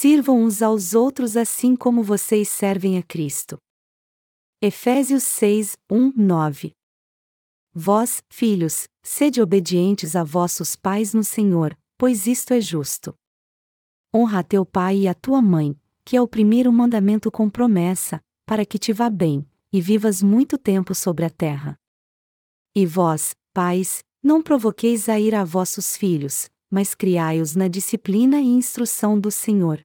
Sirvam uns aos outros assim como vocês servem a Cristo. Efésios 6, 1, 9 Vós, filhos, sede obedientes a vossos pais no Senhor, pois isto é justo. Honra a teu pai e a tua mãe, que é o primeiro mandamento com promessa, para que te vá bem, e vivas muito tempo sobre a terra. E vós, pais, não provoqueis a ir a vossos filhos, mas criai-os na disciplina e instrução do Senhor.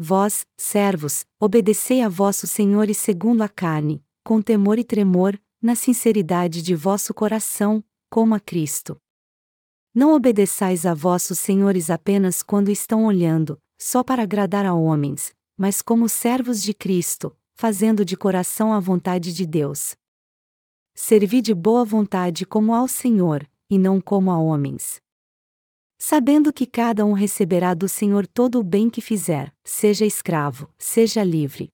Vós, servos, obedecei a vossos senhores segundo a carne, com temor e tremor, na sinceridade de vosso coração, como a Cristo. Não obedeçais a vossos senhores apenas quando estão olhando, só para agradar a homens, mas como servos de Cristo, fazendo de coração a vontade de Deus. Servi de boa vontade como ao Senhor, e não como a homens sabendo que cada um receberá do Senhor todo o bem que fizer, seja escravo, seja livre.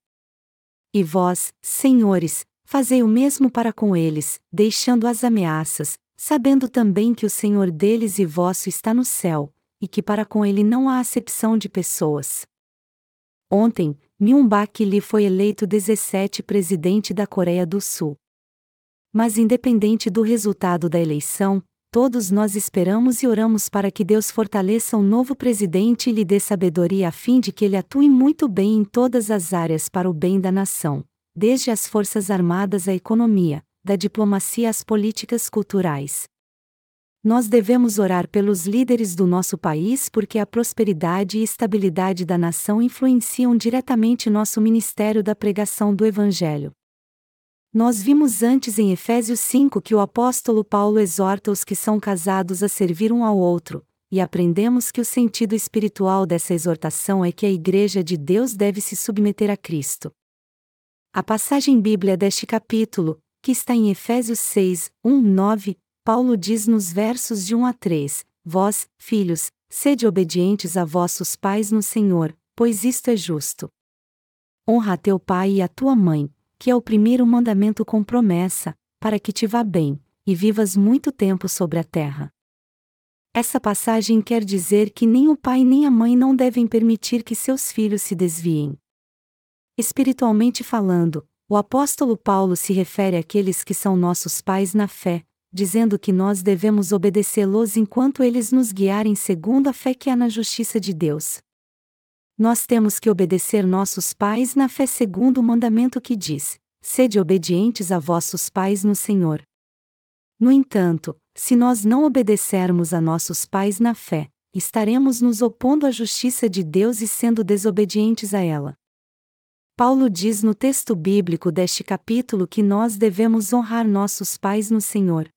E vós, senhores, fazei o mesmo para com eles, deixando as ameaças, sabendo também que o Senhor deles e vosso está no céu, e que para com ele não há acepção de pessoas. Ontem, Myung-bak Lee foi eleito 17 presidente da Coreia do Sul. Mas independente do resultado da eleição, todos nós esperamos e oramos para que Deus fortaleça o um novo presidente e lhe dê sabedoria a fim de que ele atue muito bem em todas as áreas para o bem da nação, desde as forças armadas à economia, da diplomacia às políticas culturais. Nós devemos orar pelos líderes do nosso país porque a prosperidade e estabilidade da nação influenciam diretamente nosso ministério da pregação do Evangelho. Nós vimos antes em Efésios 5 que o apóstolo Paulo exorta os que são casados a servir um ao outro, e aprendemos que o sentido espiritual dessa exortação é que a Igreja de Deus deve se submeter a Cristo. A passagem bíblia deste capítulo, que está em Efésios 6, 1, 9, Paulo diz nos versos de 1 a 3: Vós, filhos, sede obedientes a vossos pais no Senhor, pois isto é justo. Honra a teu pai e a tua mãe, que é o primeiro mandamento com promessa, para que te vá bem, e vivas muito tempo sobre a terra. Essa passagem quer dizer que nem o pai nem a mãe não devem permitir que seus filhos se desviem. Espiritualmente falando, o apóstolo Paulo se refere àqueles que são nossos pais na fé, dizendo que nós devemos obedecê-los enquanto eles nos guiarem segundo a fé que há na justiça de Deus nós temos que obedecer nossos pais na fé segundo o mandamento que diz: sede obedientes a vossos pais no Senhor. No entanto, se nós não obedecermos a nossos pais na fé, estaremos nos opondo à justiça de Deus e sendo desobedientes a ela. Paulo diz no texto bíblico deste capítulo que nós devemos honrar nossos pais no Senhor.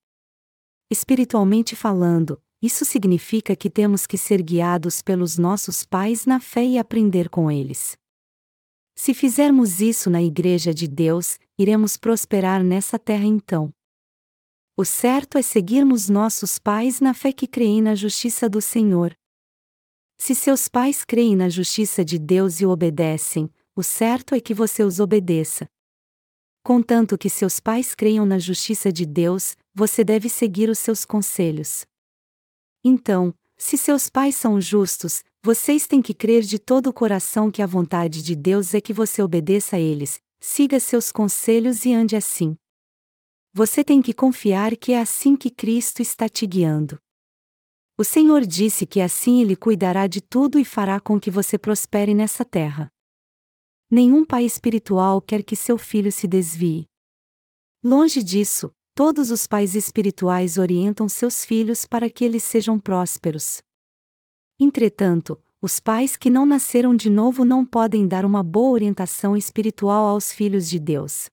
Espiritualmente falando, isso significa que temos que ser guiados pelos nossos pais na fé e aprender com eles. Se fizermos isso na Igreja de Deus, iremos prosperar nessa terra então. O certo é seguirmos nossos pais na fé que creem na justiça do Senhor. Se seus pais creem na justiça de Deus e obedecem, o certo é que você os obedeça. Contanto que seus pais creiam na justiça de Deus, você deve seguir os seus conselhos. Então, se seus pais são justos, vocês têm que crer de todo o coração que a vontade de Deus é que você obedeça a eles, siga seus conselhos e ande assim. Você tem que confiar que é assim que Cristo está te guiando. O Senhor disse que assim Ele cuidará de tudo e fará com que você prospere nessa terra. Nenhum pai espiritual quer que seu filho se desvie. Longe disso, Todos os pais espirituais orientam seus filhos para que eles sejam prósperos. Entretanto, os pais que não nasceram de novo não podem dar uma boa orientação espiritual aos filhos de Deus.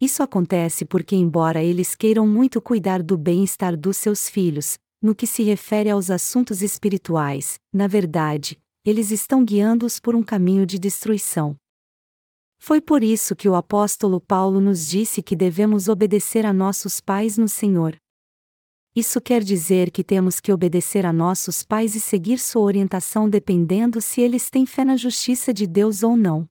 Isso acontece porque, embora eles queiram muito cuidar do bem-estar dos seus filhos, no que se refere aos assuntos espirituais, na verdade, eles estão guiando-os por um caminho de destruição. Foi por isso que o apóstolo Paulo nos disse que devemos obedecer a nossos pais no Senhor. Isso quer dizer que temos que obedecer a nossos pais e seguir sua orientação dependendo se eles têm fé na justiça de Deus ou não.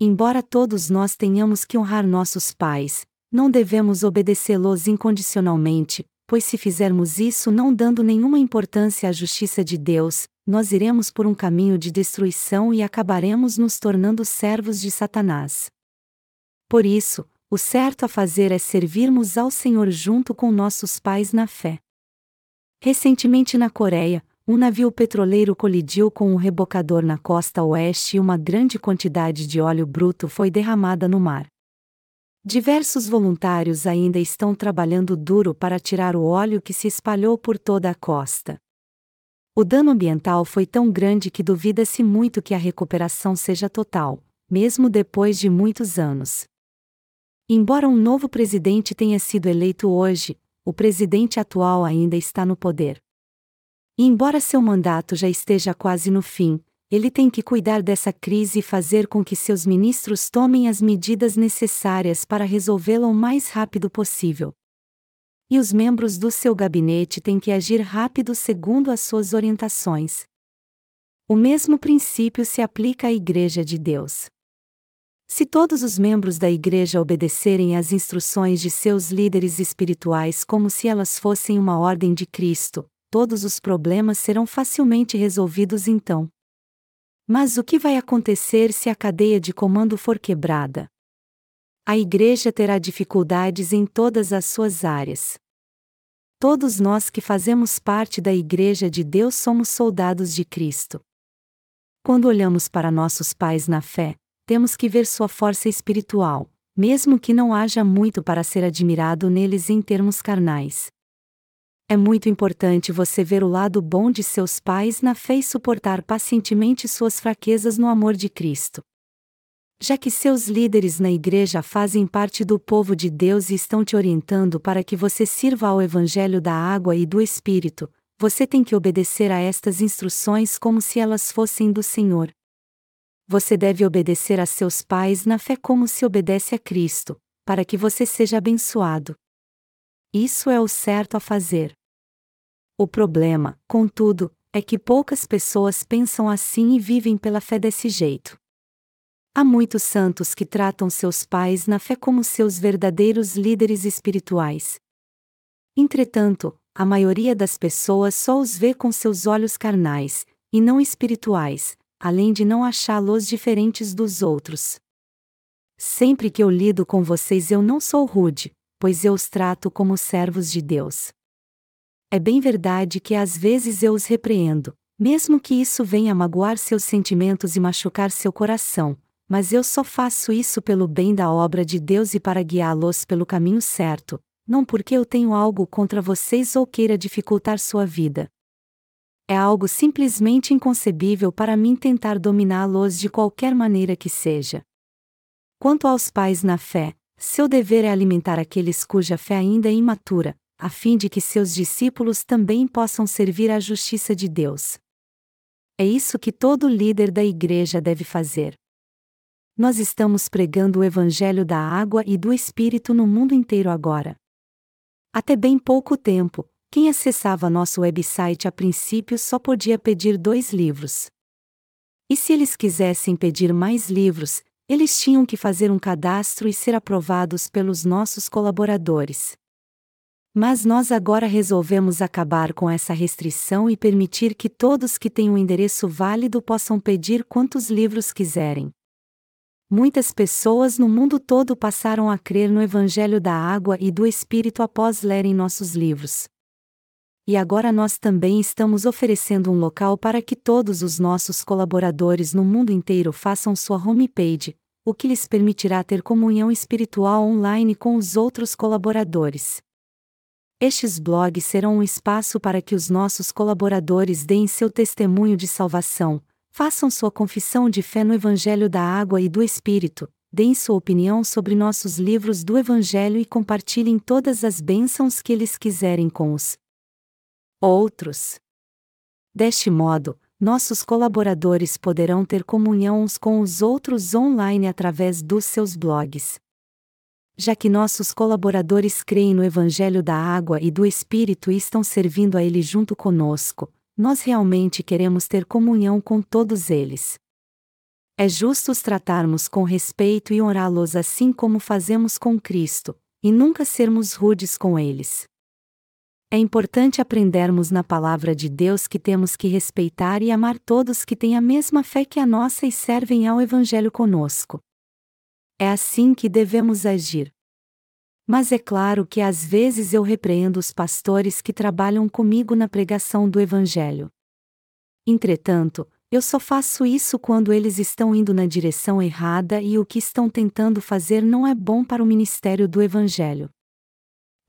Embora todos nós tenhamos que honrar nossos pais, não devemos obedecê-los incondicionalmente, pois se fizermos isso não dando nenhuma importância à justiça de Deus, nós iremos por um caminho de destruição e acabaremos nos tornando servos de Satanás. Por isso, o certo a fazer é servirmos ao Senhor junto com nossos pais na fé. Recentemente na Coreia, um navio petroleiro colidiu com um rebocador na costa oeste e uma grande quantidade de óleo bruto foi derramada no mar. Diversos voluntários ainda estão trabalhando duro para tirar o óleo que se espalhou por toda a costa. O dano ambiental foi tão grande que duvida-se muito que a recuperação seja total, mesmo depois de muitos anos. Embora um novo presidente tenha sido eleito hoje, o presidente atual ainda está no poder. E embora seu mandato já esteja quase no fim, ele tem que cuidar dessa crise e fazer com que seus ministros tomem as medidas necessárias para resolvê-la o mais rápido possível. E os membros do seu gabinete têm que agir rápido segundo as suas orientações. O mesmo princípio se aplica à Igreja de Deus. Se todos os membros da Igreja obedecerem às instruções de seus líderes espirituais como se elas fossem uma ordem de Cristo, todos os problemas serão facilmente resolvidos então. Mas o que vai acontecer se a cadeia de comando for quebrada? A igreja terá dificuldades em todas as suas áreas. Todos nós que fazemos parte da Igreja de Deus somos soldados de Cristo. Quando olhamos para nossos pais na fé, temos que ver sua força espiritual, mesmo que não haja muito para ser admirado neles em termos carnais. É muito importante você ver o lado bom de seus pais na fé e suportar pacientemente suas fraquezas no amor de Cristo. Já que seus líderes na igreja fazem parte do povo de Deus e estão te orientando para que você sirva ao Evangelho da água e do Espírito, você tem que obedecer a estas instruções como se elas fossem do Senhor. Você deve obedecer a seus pais na fé como se obedece a Cristo, para que você seja abençoado. Isso é o certo a fazer. O problema, contudo, é que poucas pessoas pensam assim e vivem pela fé desse jeito. Há muitos santos que tratam seus pais na fé como seus verdadeiros líderes espirituais. Entretanto, a maioria das pessoas só os vê com seus olhos carnais, e não espirituais, além de não achá-los diferentes dos outros. Sempre que eu lido com vocês eu não sou rude, pois eu os trato como servos de Deus. É bem verdade que às vezes eu os repreendo, mesmo que isso venha magoar seus sentimentos e machucar seu coração, mas eu só faço isso pelo bem da obra de Deus e para guiá-los pelo caminho certo, não porque eu tenho algo contra vocês ou queira dificultar sua vida. É algo simplesmente inconcebível para mim tentar dominá-los de qualquer maneira que seja. Quanto aos pais na fé, seu dever é alimentar aqueles cuja fé ainda é imatura, a fim de que seus discípulos também possam servir à justiça de Deus. É isso que todo líder da igreja deve fazer. Nós estamos pregando o Evangelho da água e do Espírito no mundo inteiro agora. Até bem pouco tempo, quem acessava nosso website a princípio só podia pedir dois livros. E se eles quisessem pedir mais livros, eles tinham que fazer um cadastro e ser aprovados pelos nossos colaboradores. Mas nós agora resolvemos acabar com essa restrição e permitir que todos que têm um endereço válido possam pedir quantos livros quiserem. Muitas pessoas no mundo todo passaram a crer no Evangelho da Água e do Espírito após lerem nossos livros. E agora nós também estamos oferecendo um local para que todos os nossos colaboradores no mundo inteiro façam sua homepage, o que lhes permitirá ter comunhão espiritual online com os outros colaboradores. Estes blogs serão um espaço para que os nossos colaboradores deem seu testemunho de salvação, façam sua confissão de fé no Evangelho da Água e do Espírito, deem sua opinião sobre nossos livros do Evangelho e compartilhem todas as bênçãos que eles quiserem com os outros. Deste modo, nossos colaboradores poderão ter comunhão uns com os outros online através dos seus blogs. Já que nossos colaboradores creem no Evangelho da Água e do Espírito e estão servindo a Ele junto conosco, nós realmente queremos ter comunhão com todos eles. É justo os tratarmos com respeito e honrá-los assim como fazemos com Cristo, e nunca sermos rudes com eles. É importante aprendermos na palavra de Deus que temos que respeitar e amar todos que têm a mesma fé que a nossa e servem ao Evangelho conosco. É assim que devemos agir. Mas é claro que às vezes eu repreendo os pastores que trabalham comigo na pregação do Evangelho. Entretanto, eu só faço isso quando eles estão indo na direção errada e o que estão tentando fazer não é bom para o ministério do Evangelho.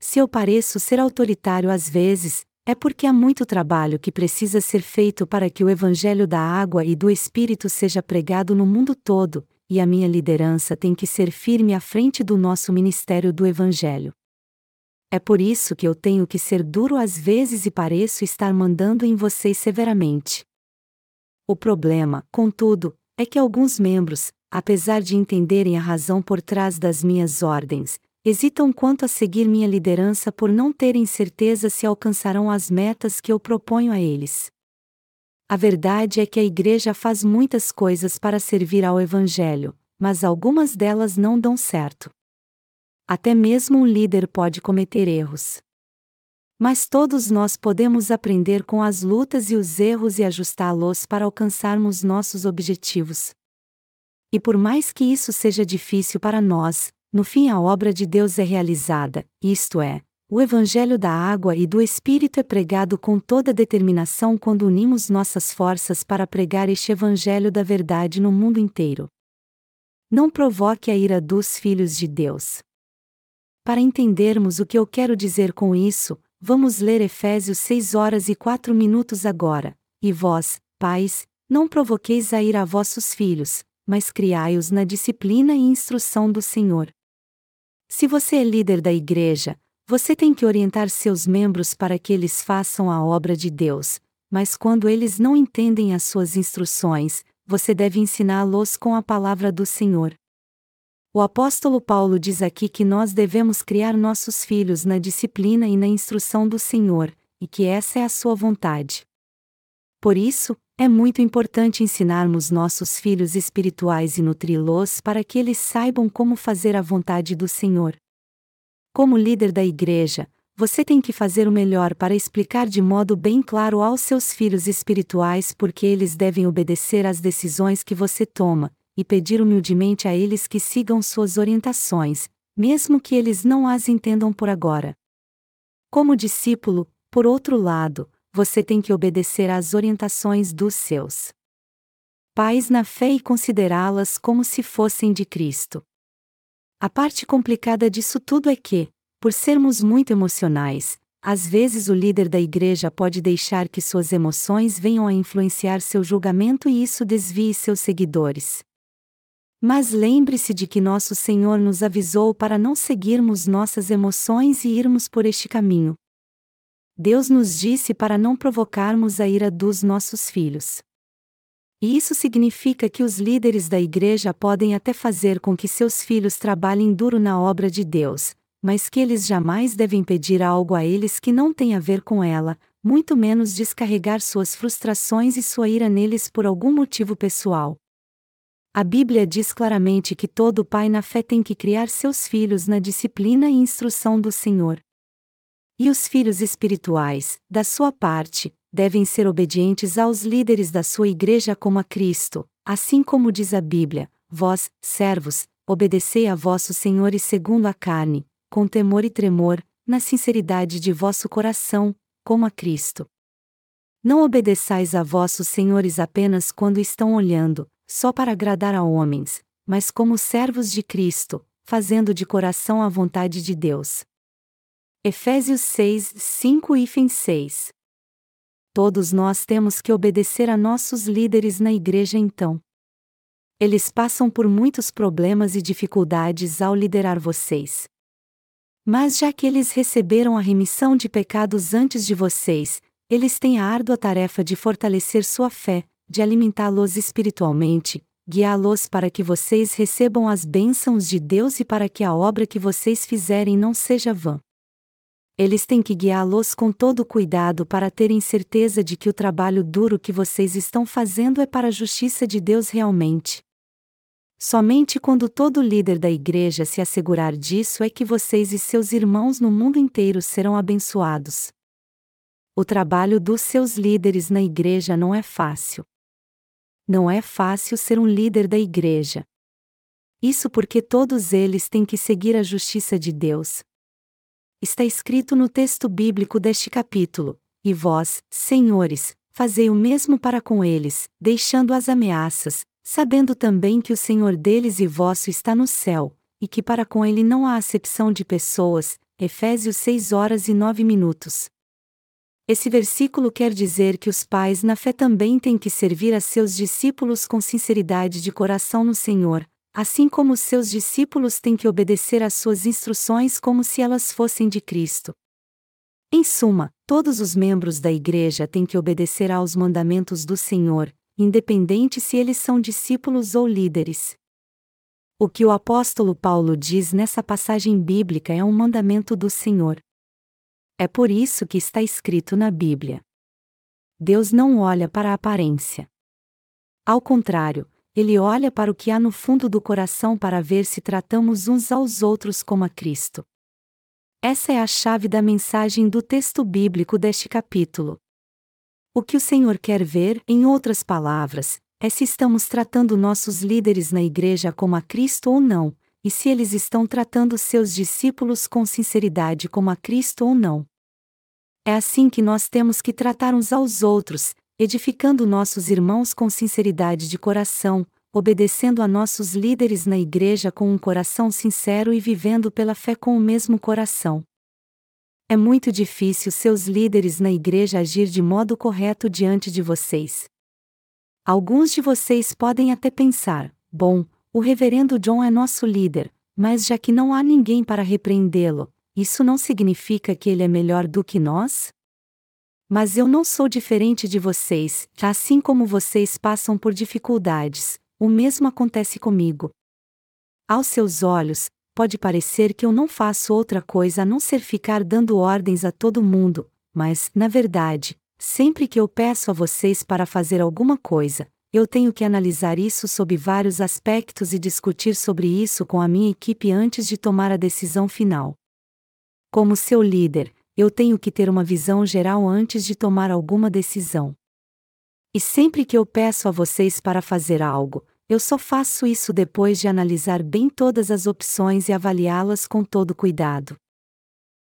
Se eu pareço ser autoritário às vezes, é porque há muito trabalho que precisa ser feito para que o Evangelho da água e do Espírito seja pregado no mundo todo, e a minha liderança tem que ser firme à frente do nosso ministério do Evangelho. É por isso que eu tenho que ser duro às vezes e pareço estar mandando em vocês severamente. O problema, contudo, é que alguns membros, apesar de entenderem a razão por trás das minhas ordens, hesitam quanto a seguir minha liderança por não terem certeza se alcançarão as metas que eu proponho a eles. A verdade é que a Igreja faz muitas coisas para servir ao Evangelho, mas algumas delas não dão certo. Até mesmo um líder pode cometer erros. Mas todos nós podemos aprender com as lutas e os erros e ajustá-los para alcançarmos nossos objetivos. E por mais que isso seja difícil para nós, no fim, a obra de Deus é realizada, isto é, o Evangelho da água e do Espírito é pregado com toda determinação quando unimos nossas forças para pregar este Evangelho da verdade no mundo inteiro. Não provoque a ira dos filhos de Deus. Para entendermos o que eu quero dizer com isso, vamos ler Efésios 6 horas e 4 minutos agora. E vós, pais, não provoqueis a ira a vossos filhos, mas criai-os na disciplina e instrução do Senhor. Se você é líder da igreja, você tem que orientar seus membros para que eles façam a obra de Deus, mas quando eles não entendem as suas instruções, você deve ensiná-los com a palavra do Senhor. O apóstolo Paulo diz aqui que nós devemos criar nossos filhos na disciplina e na instrução do Senhor, e que essa é a sua vontade. Por isso, é muito importante ensinarmos nossos filhos espirituais e nutri-los para que eles saibam como fazer a vontade do Senhor. Como líder da igreja, você tem que fazer o melhor para explicar de modo bem claro aos seus filhos espirituais por que eles devem obedecer às decisões que você toma, e pedir humildemente a eles que sigam suas orientações, mesmo que eles não as entendam por agora. Como discípulo, por outro lado, você tem que obedecer às orientações dos seus pais na fé e considerá-las como se fossem de Cristo. A parte complicada disso tudo é que, por sermos muito emocionais, às vezes o líder da igreja pode deixar que suas emoções venham a influenciar seu julgamento e isso desvie seus seguidores. Mas lembre-se de que nosso Senhor nos avisou para não seguirmos nossas emoções e irmos por este caminho. Deus nos disse para não provocarmos a ira dos nossos filhos. E isso significa que os líderes da igreja podem até fazer com que seus filhos trabalhem duro na obra de Deus, mas que eles jamais devem pedir algo a eles que não tem a ver com ela, muito menos descarregar suas frustrações e sua ira neles por algum motivo pessoal. A Bíblia diz claramente que todo pai na fé tem que criar seus filhos na disciplina e instrução do Senhor. E os filhos espirituais, da sua parte, devem ser obedientes aos líderes da sua igreja como a Cristo, assim como diz a Bíblia: Vós, servos, obedecei a vossos senhores segundo a carne, com temor e tremor, na sinceridade de vosso coração, como a Cristo. Não obedeçais a vossos senhores apenas quando estão olhando, só para agradar a homens, mas como servos de Cristo, fazendo de coração a vontade de Deus. Efésios 6, 5 e 6. Todos nós temos que obedecer a nossos líderes na igreja então. Eles passam por muitos problemas e dificuldades ao liderar vocês. Mas já que eles receberam a remissão de pecados antes de vocês, eles têm a árdua tarefa de fortalecer sua fé, de alimentá-los espiritualmente, guiá-los para que vocês recebam as bênçãos de Deus e para que a obra que vocês fizerem não seja vã eles têm que guiá-los com todo cuidado para terem certeza de que o trabalho duro que vocês estão fazendo é para a justiça de Deus realmente. Somente quando todo líder da igreja se assegurar disso é que vocês e seus irmãos no mundo inteiro serão abençoados. O trabalho dos seus líderes na igreja não é fácil. Não é fácil ser um líder da igreja. Isso porque todos eles têm que seguir a justiça de Deus. Está escrito no texto bíblico deste capítulo: E vós, senhores, fazei o mesmo para com eles, deixando as ameaças, sabendo também que o Senhor deles e vosso está no céu, e que para com ele não há acepção de pessoas. Efésios 6 horas e 9 minutos. Esse versículo quer dizer que os pais na fé também têm que servir a seus discípulos com sinceridade de coração no Senhor, assim como os seus discípulos têm que obedecer às suas instruções como se elas fossem de Cristo. Em suma, todos os membros da Igreja têm que obedecer aos mandamentos do Senhor, independente se eles são discípulos ou líderes. O que o apóstolo Paulo diz nessa passagem bíblica é um mandamento do Senhor. É por isso que está escrito na Bíblia. Deus não olha para a aparência. Ao contrário, ele olha para o que há no fundo do coração para ver se tratamos uns aos outros como a Cristo. Essa é a chave da mensagem do texto bíblico deste capítulo. O que o Senhor quer ver, em outras palavras, é se estamos tratando nossos líderes na igreja como a Cristo ou não, e se eles estão tratando seus discípulos com sinceridade como a Cristo ou não. É assim que nós temos que tratar uns aos outros, edificando nossos irmãos com sinceridade de coração, obedecendo a nossos líderes na igreja com um coração sincero e vivendo pela fé com o mesmo coração. É muito difícil seus líderes na igreja agir de modo correto diante de vocês. Alguns de vocês podem até pensar: bom, o reverendo John é nosso líder, mas já que não há ninguém para repreendê-lo, isso não significa que ele é melhor do que nós? Mas eu não sou diferente de vocês, assim como vocês passam por dificuldades, o mesmo acontece comigo. Aos seus olhos, pode parecer que eu não faço outra coisa a não ser ficar dando ordens a todo mundo, mas, na verdade, sempre que eu peço a vocês para fazer alguma coisa, eu tenho que analisar isso sob vários aspectos e discutir sobre isso com a minha equipe antes de tomar a decisão final. Como seu líder, eu tenho que ter uma visão geral antes de tomar alguma decisão. E sempre que eu peço a vocês para fazer algo, eu só faço isso depois de analisar bem todas as opções e avaliá-las com todo cuidado.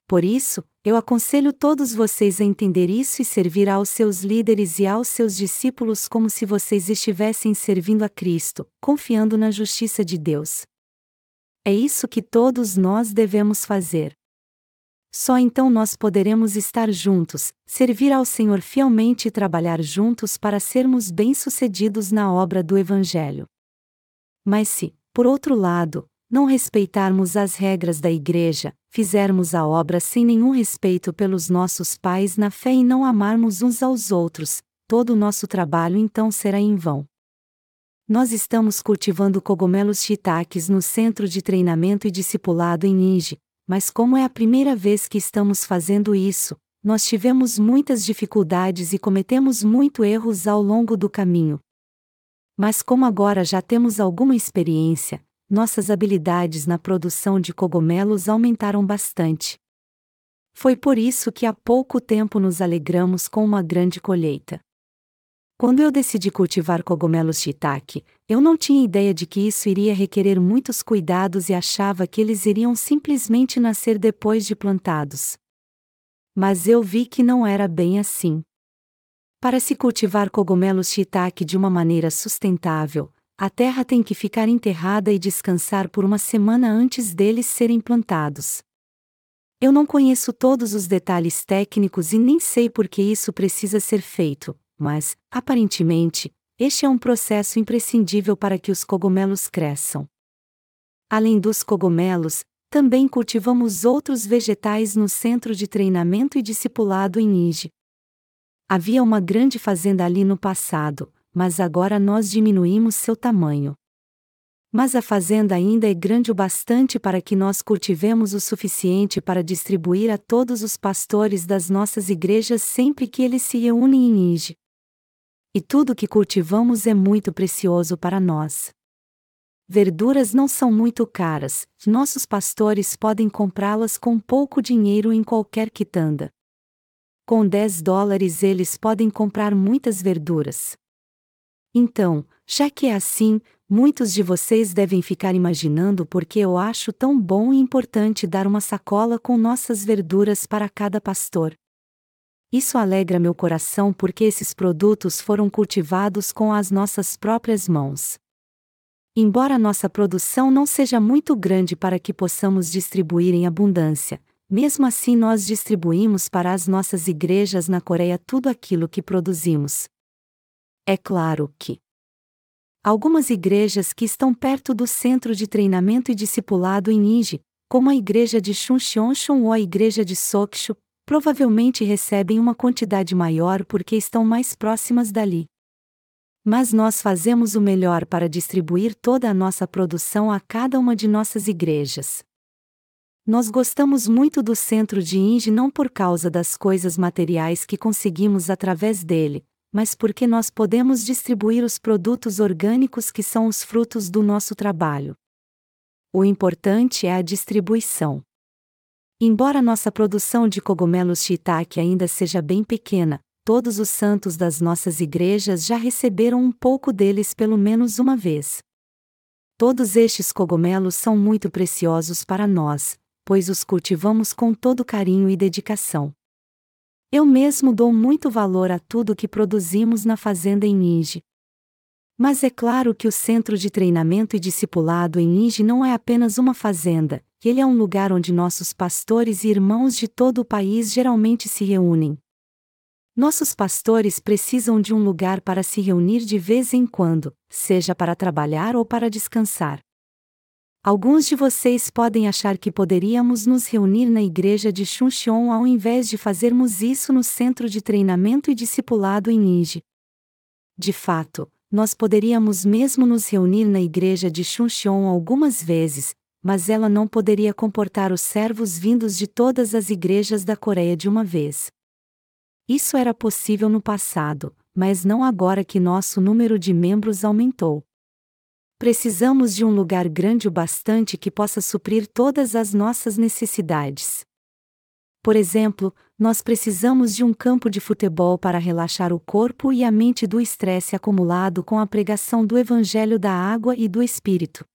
Por isso, eu aconselho todos vocês a entender isso e servir aos seus líderes e aos seus discípulos como se vocês estivessem servindo a Cristo, confiando na justiça de Deus. É isso que todos nós devemos fazer. Só então nós poderemos estar juntos, servir ao Senhor fielmente e trabalhar juntos para sermos bem-sucedidos na obra do Evangelho. Mas se, por outro lado, não respeitarmos as regras da Igreja, fizermos a obra sem nenhum respeito pelos nossos pais na fé e não amarmos uns aos outros, todo o nosso trabalho então será em vão. Nós estamos cultivando cogumelos shiitakes no Centro de Treinamento e Discipulado em Ninja, mas como é a primeira vez que estamos fazendo isso, nós tivemos muitas dificuldades e cometemos muitos erros ao longo do caminho. Mas como agora já temos alguma experiência, nossas habilidades na produção de cogumelos aumentaram bastante. Foi por isso que há pouco tempo nos alegramos com uma grande colheita. Quando eu decidi cultivar cogumelos shiitake, eu não tinha ideia de que isso iria requerer muitos cuidados e achava que eles iriam simplesmente nascer depois de plantados. Mas eu vi que não era bem assim. Para se cultivar cogumelos shiitake de uma maneira sustentável, a terra tem que ficar enterrada e descansar por uma semana antes deles serem plantados. Eu não conheço todos os detalhes técnicos e nem sei por que isso precisa ser feito, mas, aparentemente, este é um processo imprescindível para que os cogumelos cresçam. Além dos cogumelos, também cultivamos outros vegetais no Centro de Treinamento e Discipulado em Nige. Havia uma grande fazenda ali no passado, mas agora nós diminuímos seu tamanho. Mas a fazenda ainda é grande o bastante para que nós cultivemos o suficiente para distribuir a todos os pastores das nossas igrejas sempre que eles se reúnem em Ige. E tudo que cultivamos é muito precioso para nós. Verduras não são muito caras, nossos pastores podem comprá-las com pouco dinheiro em qualquer quitanda. Com 10 dólares eles podem comprar muitas verduras. Então, já que é assim, muitos de vocês devem ficar imaginando por que eu acho tão bom e importante dar uma sacola com nossas verduras para cada pastor. Isso alegra meu coração porque esses produtos foram cultivados com as nossas próprias mãos. Embora nossa produção não seja muito grande para que possamos distribuir em abundância, mesmo assim nós distribuímos para as nossas igrejas na Coreia tudo aquilo que produzimos. É claro que algumas igrejas que estão perto do centro de treinamento e discipulado em Niji, como a igreja de Chuncheonchon ou a igreja de Sokshu, provavelmente recebem uma quantidade maior porque estão mais próximas dali mas nós fazemos o melhor para distribuir toda a nossa produção a cada uma de nossas igrejas. Nós gostamos muito do centro de Inge não por causa das coisas materiais que conseguimos através dele, mas porque nós podemos distribuir os produtos orgânicos que são os frutos do nosso trabalho. O importante é a distribuição. Embora nossa produção de cogumelos shiitake ainda seja bem pequena, todos os santos das nossas igrejas já receberam um pouco deles pelo menos uma vez. Todos estes cogumelos são muito preciosos para nós, pois os cultivamos com todo carinho e dedicação. Eu mesmo dou muito valor a tudo que produzimos na fazenda em Ninge. Mas é claro que o centro de treinamento e discipulado em Ninge não é apenas uma fazenda, ele é um lugar onde nossos pastores e irmãos de todo o país geralmente se reúnem. Nossos pastores precisam de um lugar para se reunir de vez em quando, seja para trabalhar ou para descansar. Alguns de vocês podem achar que poderíamos nos reunir na igreja de Chuncheon ao invés de fazermos isso no centro de treinamento e discipulado em Ninji. De fato, nós poderíamos mesmo nos reunir na igreja de Chuncheon algumas vezes, mas ela não poderia comportar os servos vindos de todas as igrejas da Coreia de uma vez. Isso era possível no passado, mas não agora que nosso número de membros aumentou. Precisamos de um lugar grande o bastante que possa suprir todas as nossas necessidades. Por exemplo, nós precisamos de um campo de futebol para relaxar o corpo e a mente do estresse acumulado com a pregação do Evangelho da Água e do Espírito.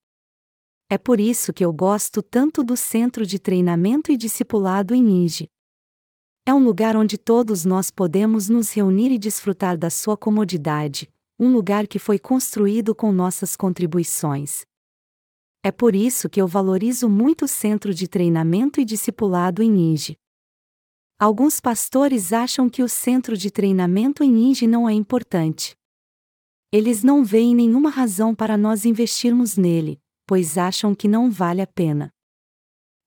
É por isso que eu gosto tanto do Centro de Treinamento e Discipulado em Ninja. É um lugar onde todos nós podemos nos reunir e desfrutar da sua comodidade, um lugar que foi construído com nossas contribuições. É por isso que eu valorizo muito o centro de treinamento e discipulado em Ninja. Alguns pastores acham que o centro de treinamento em Ninja não é importante. Eles não veem nenhuma razão para nós investirmos nele, pois acham que não vale a pena.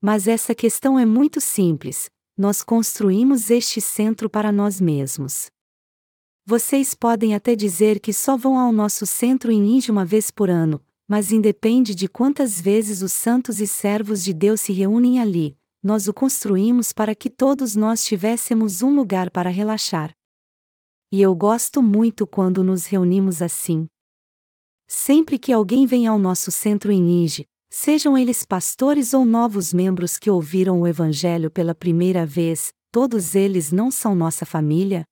Mas essa questão é muito simples, nós construímos este centro para nós mesmos. Vocês podem até dizer que só vão ao nosso centro em Ninja uma vez por ano, mas independe de quantas vezes os santos e servos de Deus se reúnem ali, nós o construímos para que todos nós tivéssemos um lugar para relaxar. E eu gosto muito quando nos reunimos assim. Sempre que alguém vem ao nosso centro em Ninja, Sejam eles pastores ou novos membros que ouviram o Evangelho pela primeira vez, todos eles não são nossa família?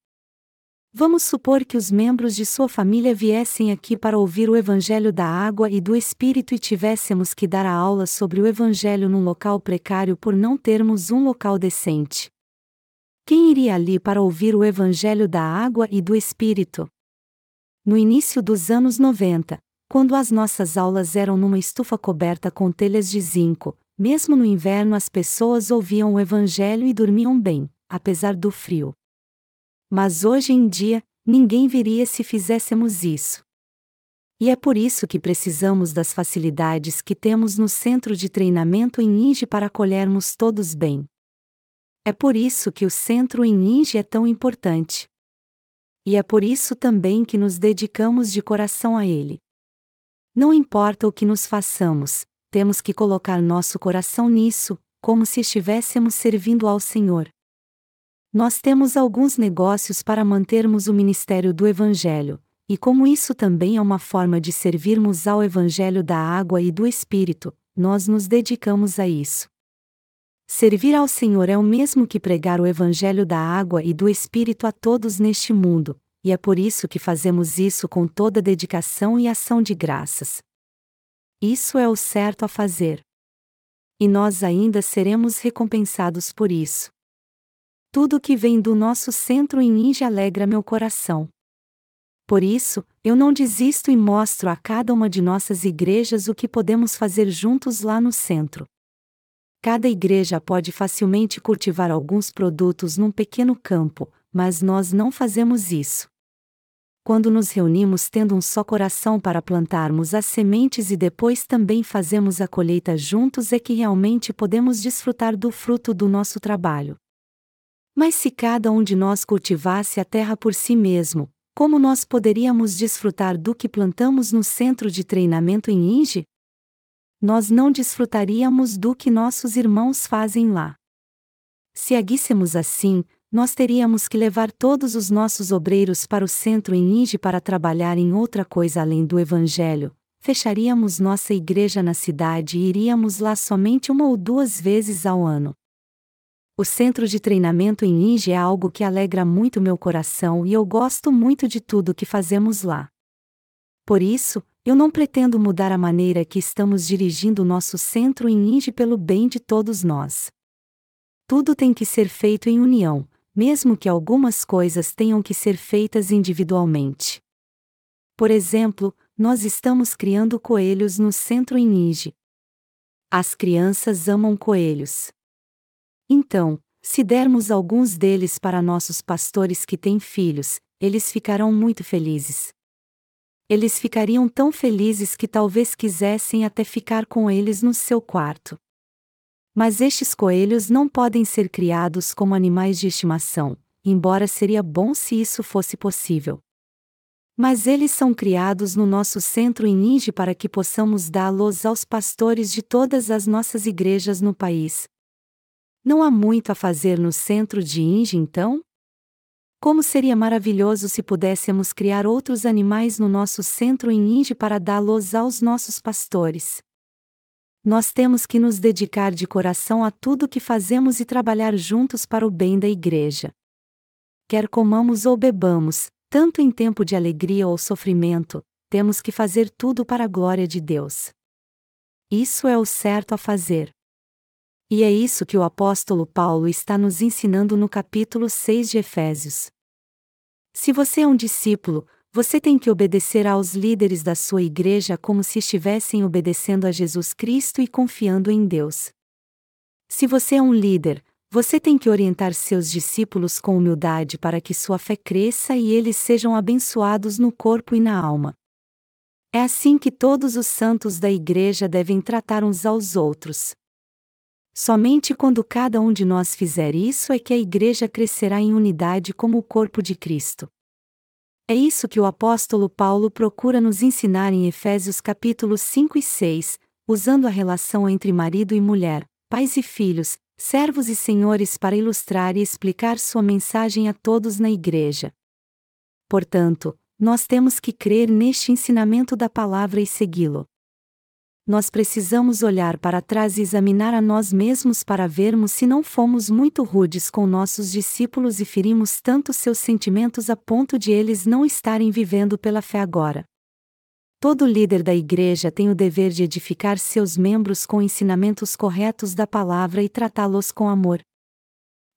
Vamos supor que os membros de sua família viessem aqui para ouvir o Evangelho da água e do Espírito e tivéssemos que dar a aula sobre o Evangelho num local precário por não termos um local decente. Quem iria ali para ouvir o Evangelho da água e do Espírito? No início dos anos 90, quando as nossas aulas eram numa estufa coberta com telhas de zinco, mesmo no inverno as pessoas ouviam o Evangelho e dormiam bem, apesar do frio. Mas hoje em dia, ninguém viria se fizéssemos isso. E é por isso que precisamos das facilidades que temos no centro de treinamento em Ninja para acolhermos todos bem. É por isso que o centro em Ninja é tão importante. E é por isso também que nos dedicamos de coração a ele. Não importa o que nos façamos, temos que colocar nosso coração nisso, como se estivéssemos servindo ao Senhor. Nós temos alguns negócios para mantermos o ministério do Evangelho, e como isso também é uma forma de servirmos ao Evangelho da água e do Espírito, nós nos dedicamos a isso. Servir ao Senhor é o mesmo que pregar o Evangelho da água e do Espírito a todos neste mundo, e é por isso que fazemos isso com toda dedicação e ação de graças. Isso é o certo a fazer. E nós ainda seremos recompensados por isso. Tudo que vem do nosso centro em Ninja alegra meu coração. Por isso, eu não desisto e mostro a cada uma de nossas igrejas o que podemos fazer juntos lá no centro. Cada igreja pode facilmente cultivar alguns produtos num pequeno campo, mas nós não fazemos isso. Quando nos reunimos tendo um só coração para plantarmos as sementes e depois também fazemos a colheita juntos é que realmente podemos desfrutar do fruto do nosso trabalho. Mas se cada um de nós cultivasse a terra por si mesmo, como nós poderíamos desfrutar do que plantamos no centro de treinamento em Inge? Nós não desfrutaríamos do que nossos irmãos fazem lá. Se aguíssemos assim, nós teríamos que levar todos os nossos obreiros para o centro em Inge para trabalhar em outra coisa além do Evangelho, fecharíamos nossa igreja na cidade e iríamos lá somente uma ou duas vezes ao ano. O centro de treinamento em Ninja é algo que alegra muito meu coração e eu gosto muito de tudo que fazemos lá. Por isso, eu não pretendo mudar a maneira que estamos dirigindo nosso centro em Ninja pelo bem de todos nós. Tudo tem que ser feito em união, mesmo que algumas coisas tenham que ser feitas individualmente. Por exemplo, nós estamos criando coelhos no centro em Ninja. As crianças amam coelhos. Então, se dermos alguns deles para nossos pastores que têm filhos, eles ficarão muito felizes. Eles ficariam tão felizes que talvez quisessem até ficar com eles no seu quarto. Mas estes coelhos não podem ser criados como animais de estimação, embora seria bom se isso fosse possível. Mas eles são criados no nosso centro em Ninja para que possamos dá-los aos pastores de todas as nossas igrejas no país, não há muito a fazer no centro de Inge então? Como seria maravilhoso se pudéssemos criar outros animais no nosso centro em Inge para dá-los aos nossos pastores. Nós temos que nos dedicar de coração a tudo que fazemos e trabalhar juntos para o bem da igreja. Quer comamos ou bebamos, tanto em tempo de alegria ou sofrimento, temos que fazer tudo para a glória de Deus. Isso é o certo a fazer. E é isso que o apóstolo Paulo está nos ensinando no capítulo 6 de Efésios. Se você é um discípulo, você tem que obedecer aos líderes da sua igreja como se estivessem obedecendo a Jesus Cristo e confiando em Deus. Se você é um líder, você tem que orientar seus discípulos com humildade para que sua fé cresça e eles sejam abençoados no corpo e na alma. É assim que todos os santos da igreja devem tratar uns aos outros. Somente quando cada um de nós fizer isso é que a Igreja crescerá em unidade como o corpo de Cristo. É isso que o apóstolo Paulo procura nos ensinar em Efésios capítulos 5 e 6, usando a relação entre marido e mulher, pais e filhos, servos e senhores para ilustrar e explicar sua mensagem a todos na Igreja. Portanto, nós temos que crer neste ensinamento da palavra e segui-lo nós precisamos olhar para trás e examinar a nós mesmos para vermos se não fomos muito rudes com nossos discípulos e ferimos tanto seus sentimentos a ponto de eles não estarem vivendo pela fé agora. Todo líder da igreja tem o dever de edificar seus membros com ensinamentos corretos da palavra e tratá-los com amor.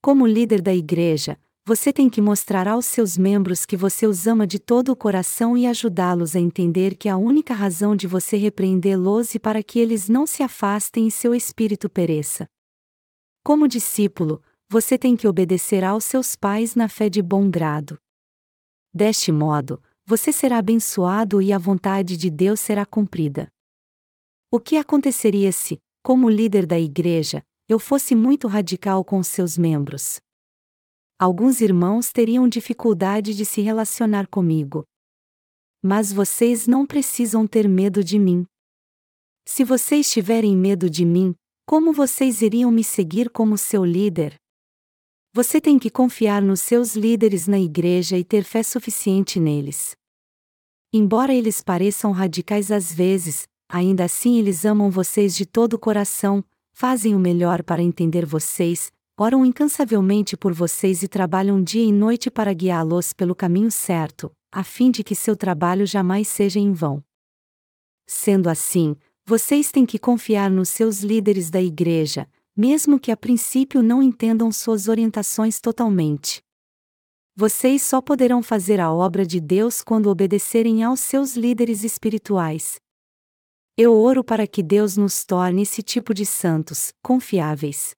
Como líder da igreja, você tem que mostrar aos seus membros que você os ama de todo o coração e ajudá-los a entender que a única razão de você repreendê-los é para que eles não se afastem e seu espírito pereça. Como discípulo, você tem que obedecer aos seus pais na fé de bom grado. Deste modo, você será abençoado e a vontade de Deus será cumprida. O que aconteceria se, como líder da igreja, eu fosse muito radical com seus membros? Alguns irmãos teriam dificuldade de se relacionar comigo. Mas vocês não precisam ter medo de mim. Se vocês tiverem medo de mim, como vocês iriam me seguir como seu líder? Você tem que confiar nos seus líderes na igreja e ter fé suficiente neles. Embora eles pareçam radicais às vezes, ainda assim eles amam vocês de todo o coração, fazem o melhor para entender vocês, oram incansavelmente por vocês e trabalham dia e noite para guiá-los pelo caminho certo, a fim de que seu trabalho jamais seja em vão. Sendo assim, vocês têm que confiar nos seus líderes da igreja, mesmo que a princípio não entendam suas orientações totalmente. Vocês só poderão fazer a obra de Deus quando obedecerem aos seus líderes espirituais. Eu oro para que Deus nos torne esse tipo de santos, confiáveis.